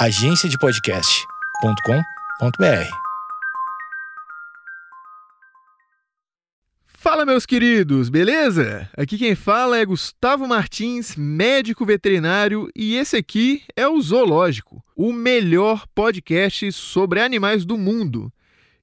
agenciadepodcast.com.br. Fala, meus queridos, beleza? Aqui quem fala é Gustavo Martins, médico veterinário, e esse aqui é o Zoológico, o melhor podcast sobre animais do mundo.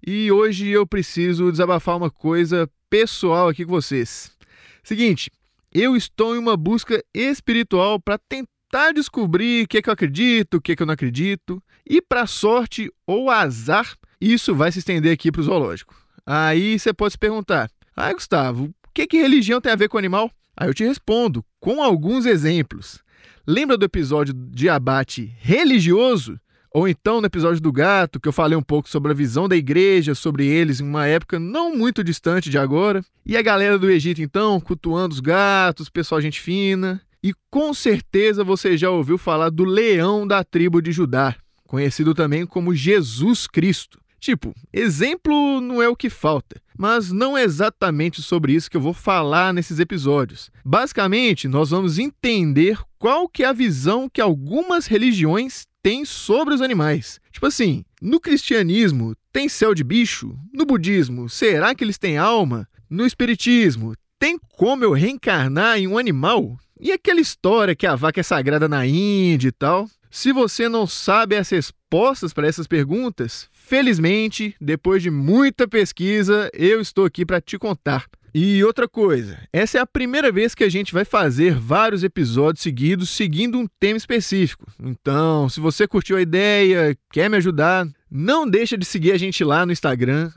E hoje eu preciso desabafar uma coisa pessoal aqui com vocês. Seguinte, eu estou em uma busca espiritual para tentar descobrir o que, é que eu acredito, o que, é que eu não acredito. E para sorte ou azar, isso vai se estender aqui para o zoológico. Aí você pode se perguntar: ah, Gustavo, o que, que religião tem a ver com animal? Aí eu te respondo com alguns exemplos. Lembra do episódio de abate religioso? Ou então no episódio do gato, que eu falei um pouco sobre a visão da igreja sobre eles em uma época não muito distante de agora. E a galera do Egito, então, cultuando os gatos, pessoal gente fina. E com certeza você já ouviu falar do leão da tribo de Judá, conhecido também como Jesus Cristo. Tipo, exemplo não é o que falta, mas não é exatamente sobre isso que eu vou falar nesses episódios. Basicamente, nós vamos entender qual que é a visão que algumas religiões tem sobre os animais. Tipo assim, no cristianismo tem céu de bicho? No budismo, será que eles têm alma? No espiritismo, tem como eu reencarnar em um animal? E aquela história que a vaca é sagrada na Índia e tal? Se você não sabe as respostas para essas perguntas, felizmente, depois de muita pesquisa, eu estou aqui para te contar. E outra coisa, essa é a primeira vez que a gente vai fazer vários episódios seguidos seguindo um tema específico. Então, se você curtiu a ideia, quer me ajudar, não deixa de seguir a gente lá no Instagram,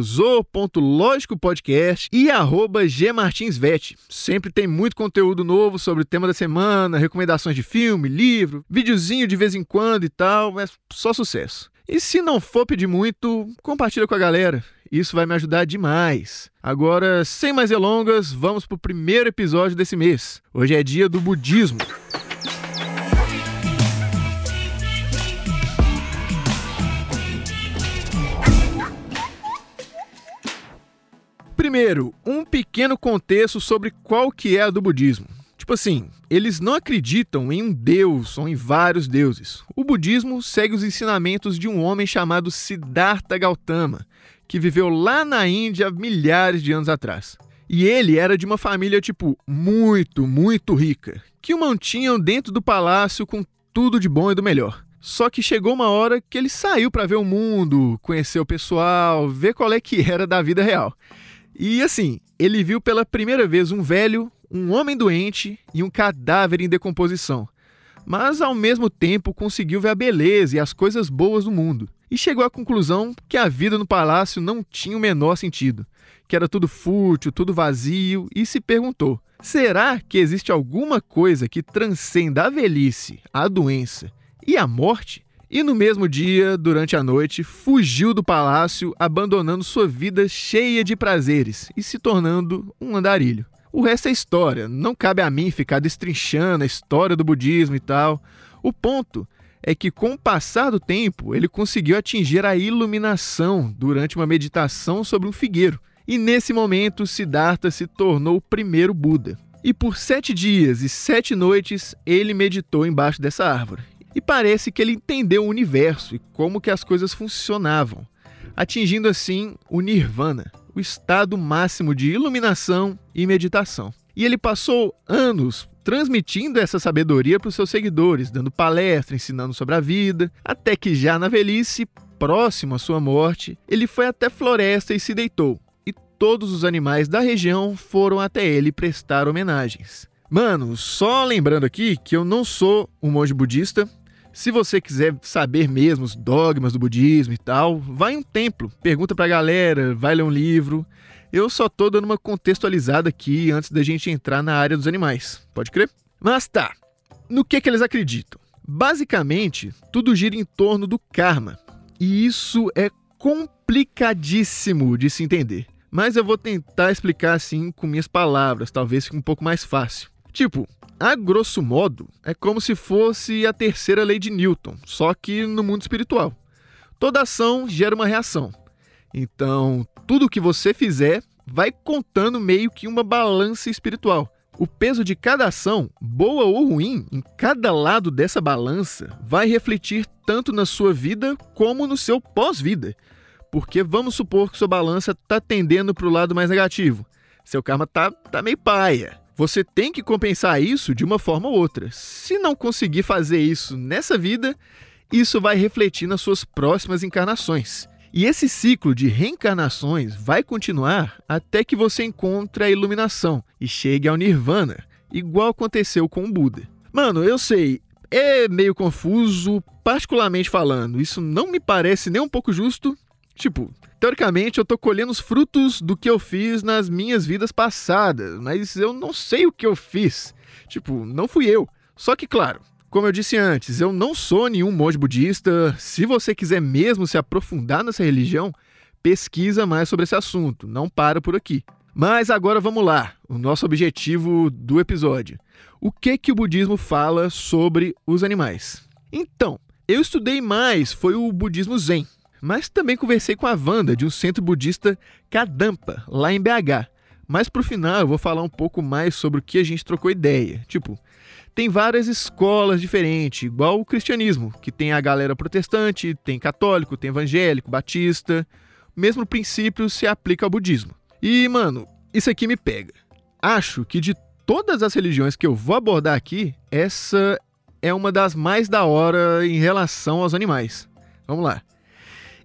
zo.logicopodcast e gmartinsvet. Sempre tem muito conteúdo novo sobre o tema da semana, recomendações de filme, livro, videozinho de vez em quando e tal, é só sucesso. E se não for pedir muito, compartilha com a galera. Isso vai me ajudar demais. Agora, sem mais delongas, vamos para o primeiro episódio desse mês. Hoje é dia do budismo. Primeiro, um pequeno contexto sobre qual que é a do budismo. Tipo assim, eles não acreditam em um deus ou em vários deuses. O budismo segue os ensinamentos de um homem chamado Siddhartha Gautama, que viveu lá na Índia milhares de anos atrás. E ele era de uma família, tipo, muito, muito rica, que o mantinham dentro do palácio com tudo de bom e do melhor. Só que chegou uma hora que ele saiu para ver o mundo, conhecer o pessoal, ver qual é que era da vida real. E assim, ele viu pela primeira vez um velho, um homem doente e um cadáver em decomposição. Mas ao mesmo tempo conseguiu ver a beleza e as coisas boas do mundo e chegou à conclusão que a vida no palácio não tinha o menor sentido, que era tudo fútil, tudo vazio, e se perguntou: será que existe alguma coisa que transcenda a velhice, a doença e a morte? E no mesmo dia, durante a noite, fugiu do palácio, abandonando sua vida cheia de prazeres e se tornando um andarilho. O resto é história, não cabe a mim ficar destrinchando a história do budismo e tal. O ponto é que, com o passar do tempo, ele conseguiu atingir a iluminação durante uma meditação sobre um figueiro. E nesse momento, Siddhartha se tornou o primeiro Buda. E por sete dias e sete noites ele meditou embaixo dessa árvore. E parece que ele entendeu o universo e como que as coisas funcionavam, atingindo assim o nirvana, o estado máximo de iluminação e meditação. E ele passou anos transmitindo essa sabedoria para os seus seguidores, dando palestra, ensinando sobre a vida, até que já na velhice, próximo à sua morte, ele foi até floresta e se deitou. E todos os animais da região foram até ele prestar homenagens. Mano, só lembrando aqui que eu não sou um monge budista. Se você quiser saber mesmo os dogmas do budismo e tal, vai em um templo, pergunta pra galera, vai ler um livro. Eu só tô dando uma contextualizada aqui antes da gente entrar na área dos animais. Pode crer? Mas tá. No que que eles acreditam? Basicamente, tudo gira em torno do karma. E isso é complicadíssimo de se entender. Mas eu vou tentar explicar assim com minhas palavras, talvez fique um pouco mais fácil. Tipo, a grosso modo, é como se fosse a terceira lei de Newton, só que no mundo espiritual. Toda ação gera uma reação. Então, tudo que você fizer vai contando meio que uma balança espiritual. O peso de cada ação, boa ou ruim, em cada lado dessa balança, vai refletir tanto na sua vida como no seu pós-vida. Porque vamos supor que sua balança está tendendo para o lado mais negativo. Seu karma tá, tá meio paia. Você tem que compensar isso de uma forma ou outra. Se não conseguir fazer isso nessa vida, isso vai refletir nas suas próximas encarnações. E esse ciclo de reencarnações vai continuar até que você encontre a iluminação e chegue ao nirvana, igual aconteceu com o Buda. Mano, eu sei, é meio confuso, particularmente falando. Isso não me parece nem um pouco justo. Tipo, teoricamente eu tô colhendo os frutos do que eu fiz nas minhas vidas passadas, mas eu não sei o que eu fiz. Tipo, não fui eu. Só que, claro, como eu disse antes, eu não sou nenhum monge budista. Se você quiser mesmo se aprofundar nessa religião, pesquisa mais sobre esse assunto, não para por aqui. Mas agora vamos lá, o nosso objetivo do episódio. O que que o budismo fala sobre os animais? Então, eu estudei mais foi o budismo Zen, mas também conversei com a Wanda de um centro budista Kadampa, lá em BH. Mas pro final eu vou falar um pouco mais sobre o que a gente trocou ideia. Tipo, tem várias escolas diferentes, igual o cristianismo, que tem a galera protestante, tem católico, tem evangélico, batista. O mesmo princípio se aplica ao budismo. E, mano, isso aqui me pega. Acho que de todas as religiões que eu vou abordar aqui, essa é uma das mais da hora em relação aos animais. Vamos lá.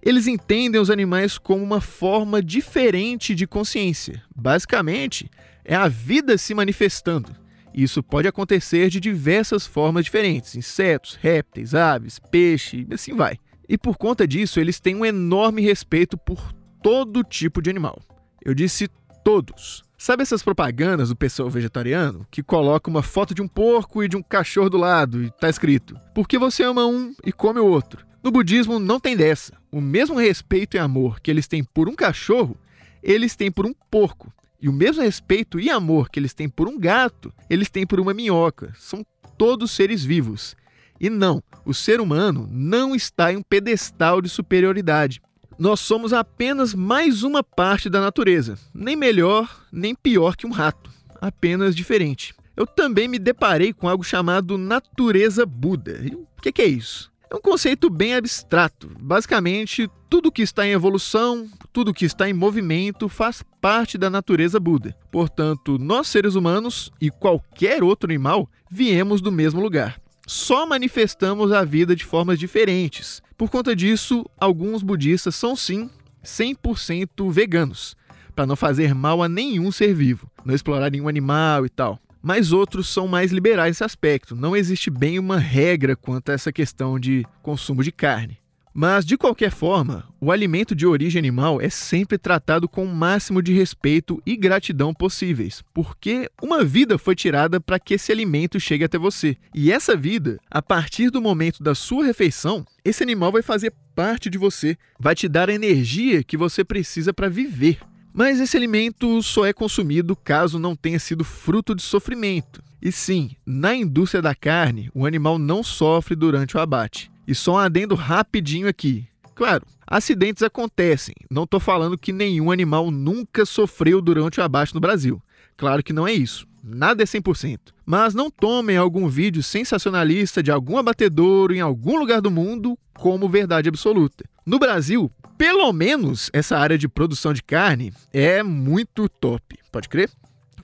Eles entendem os animais como uma forma diferente de consciência. Basicamente, é a vida se manifestando. Isso pode acontecer de diversas formas diferentes: insetos, répteis, aves, peixe, e assim vai. E por conta disso, eles têm um enorme respeito por todo tipo de animal. Eu disse todos. Sabe essas propagandas do pessoal vegetariano que coloca uma foto de um porco e de um cachorro do lado e tá escrito: "Porque você ama um e come o outro". No budismo não tem dessa. O mesmo respeito e amor que eles têm por um cachorro, eles têm por um porco. E o mesmo respeito e amor que eles têm por um gato, eles têm por uma minhoca. São todos seres vivos. E não, o ser humano não está em um pedestal de superioridade. Nós somos apenas mais uma parte da natureza, nem melhor nem pior que um rato, apenas diferente. Eu também me deparei com algo chamado natureza Buda. E o que é isso? É um conceito bem abstrato. Basicamente, tudo que está em evolução, tudo que está em movimento faz parte da natureza Buda. Portanto, nós seres humanos e qualquer outro animal viemos do mesmo lugar. Só manifestamos a vida de formas diferentes. Por conta disso, alguns budistas são sim 100% veganos, para não fazer mal a nenhum ser vivo, não explorar nenhum animal e tal mas outros são mais liberais nesse aspecto. Não existe bem uma regra quanto a essa questão de consumo de carne. Mas, de qualquer forma, o alimento de origem animal é sempre tratado com o máximo de respeito e gratidão possíveis, porque uma vida foi tirada para que esse alimento chegue até você. E essa vida, a partir do momento da sua refeição, esse animal vai fazer parte de você, vai te dar a energia que você precisa para viver. Mas esse alimento só é consumido caso não tenha sido fruto de sofrimento. E sim, na indústria da carne, o animal não sofre durante o abate. E só um adendo rapidinho aqui. Claro, acidentes acontecem. Não estou falando que nenhum animal nunca sofreu durante o abate no Brasil. Claro que não é isso. Nada é 100%. Mas não tomem algum vídeo sensacionalista de algum abatedouro em algum lugar do mundo como verdade absoluta. No Brasil, pelo menos essa área de produção de carne é muito top, pode crer?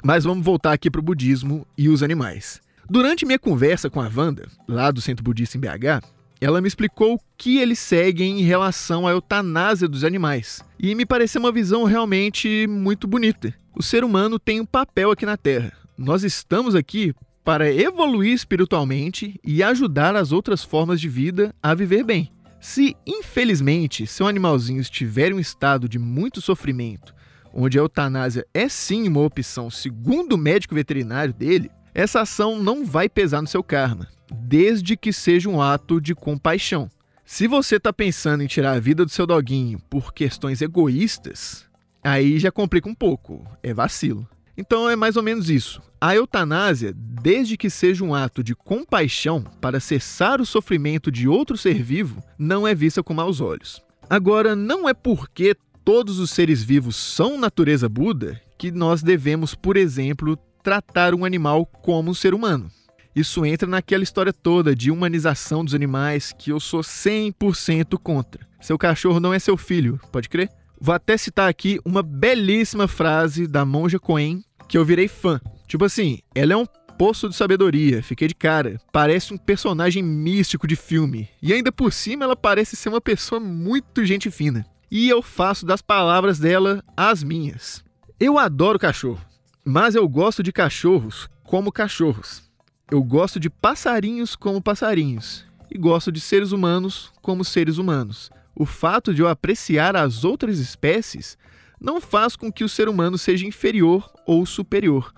Mas vamos voltar aqui para o budismo e os animais. Durante minha conversa com a Wanda, lá do Centro Budista em BH, ela me explicou o que eles seguem em relação à eutanásia dos animais. E me pareceu uma visão realmente muito bonita. O ser humano tem um papel aqui na Terra. Nós estamos aqui para evoluir espiritualmente e ajudar as outras formas de vida a viver bem. Se, infelizmente, seu animalzinho estiver em um estado de muito sofrimento, onde a eutanásia é sim uma opção segundo o médico veterinário dele, essa ação não vai pesar no seu karma, desde que seja um ato de compaixão. Se você está pensando em tirar a vida do seu doguinho por questões egoístas, aí já complica um pouco, é vacilo. Então é mais ou menos isso. A eutanásia, desde que seja um ato de compaixão para cessar o sofrimento de outro ser vivo, não é vista com maus olhos. Agora, não é porque todos os seres vivos são natureza Buda que nós devemos, por exemplo, tratar um animal como um ser humano. Isso entra naquela história toda de humanização dos animais que eu sou 100% contra. Seu cachorro não é seu filho, pode crer? Vou até citar aqui uma belíssima frase da monja Coen que eu virei fã. Tipo assim, ela é um poço de sabedoria, fiquei de cara. Parece um personagem místico de filme. E ainda por cima ela parece ser uma pessoa muito gente fina. E eu faço das palavras dela as minhas. Eu adoro cachorro, mas eu gosto de cachorros como cachorros. Eu gosto de passarinhos como passarinhos. E gosto de seres humanos como seres humanos. O fato de eu apreciar as outras espécies não faz com que o ser humano seja inferior ou superior.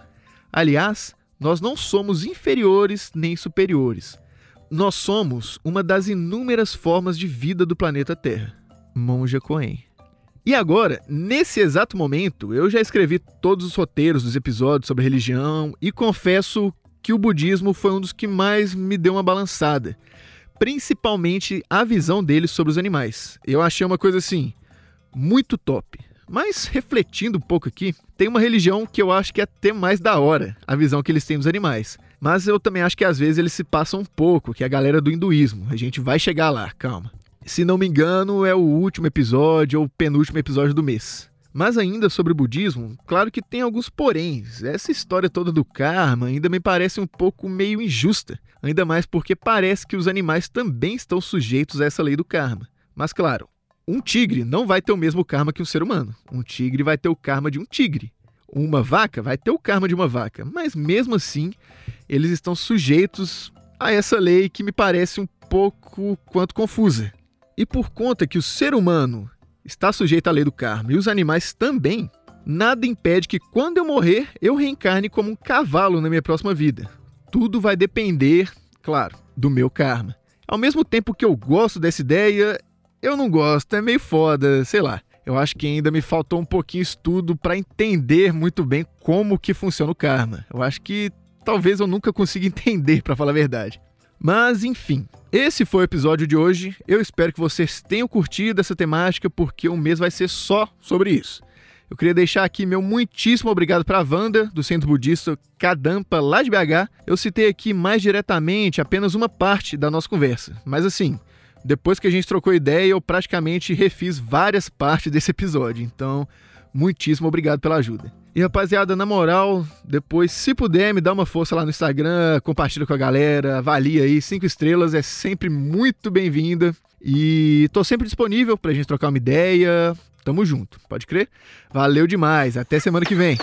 Aliás, nós não somos inferiores nem superiores. Nós somos uma das inúmeras formas de vida do planeta Terra. Monja Coen. E agora, nesse exato momento, eu já escrevi todos os roteiros dos episódios sobre religião e confesso que o budismo foi um dos que mais me deu uma balançada. Principalmente a visão deles sobre os animais. Eu achei uma coisa assim, muito top. Mas refletindo um pouco aqui, tem uma religião que eu acho que é até mais da hora, a visão que eles têm dos animais. Mas eu também acho que às vezes eles se passam um pouco, que é a galera do hinduísmo. A gente vai chegar lá, calma. Se não me engano, é o último episódio ou penúltimo episódio do mês. Mas ainda sobre o budismo, claro que tem alguns poréns. Essa história toda do karma ainda me parece um pouco meio injusta, ainda mais porque parece que os animais também estão sujeitos a essa lei do karma. Mas claro, um tigre não vai ter o mesmo karma que um ser humano. Um tigre vai ter o karma de um tigre. Uma vaca vai ter o karma de uma vaca, mas mesmo assim, eles estão sujeitos a essa lei que me parece um pouco quanto confusa. E por conta que o ser humano está sujeito à lei do karma e os animais também, nada impede que quando eu morrer eu reencarne como um cavalo na minha próxima vida. Tudo vai depender, claro, do meu karma. Ao mesmo tempo que eu gosto dessa ideia, eu não gosto, é meio foda, sei lá. Eu acho que ainda me faltou um pouquinho estudo para entender muito bem como que funciona o karma. Eu acho que talvez eu nunca consiga entender, para falar a verdade. Mas enfim, esse foi o episódio de hoje. Eu espero que vocês tenham curtido essa temática, porque o mês vai ser só sobre isso. Eu queria deixar aqui meu muitíssimo obrigado para a Wanda, do Centro Budista Kadampa, lá de BH. Eu citei aqui mais diretamente apenas uma parte da nossa conversa, mas assim, depois que a gente trocou ideia, eu praticamente refiz várias partes desse episódio. Então, muitíssimo obrigado pela ajuda. E rapaziada, na moral, depois, se puder, me dá uma força lá no Instagram, compartilha com a galera, avalia aí, cinco estrelas, é sempre muito bem-vinda. E tô sempre disponível pra gente trocar uma ideia. Tamo junto, pode crer? Valeu demais, até semana que vem.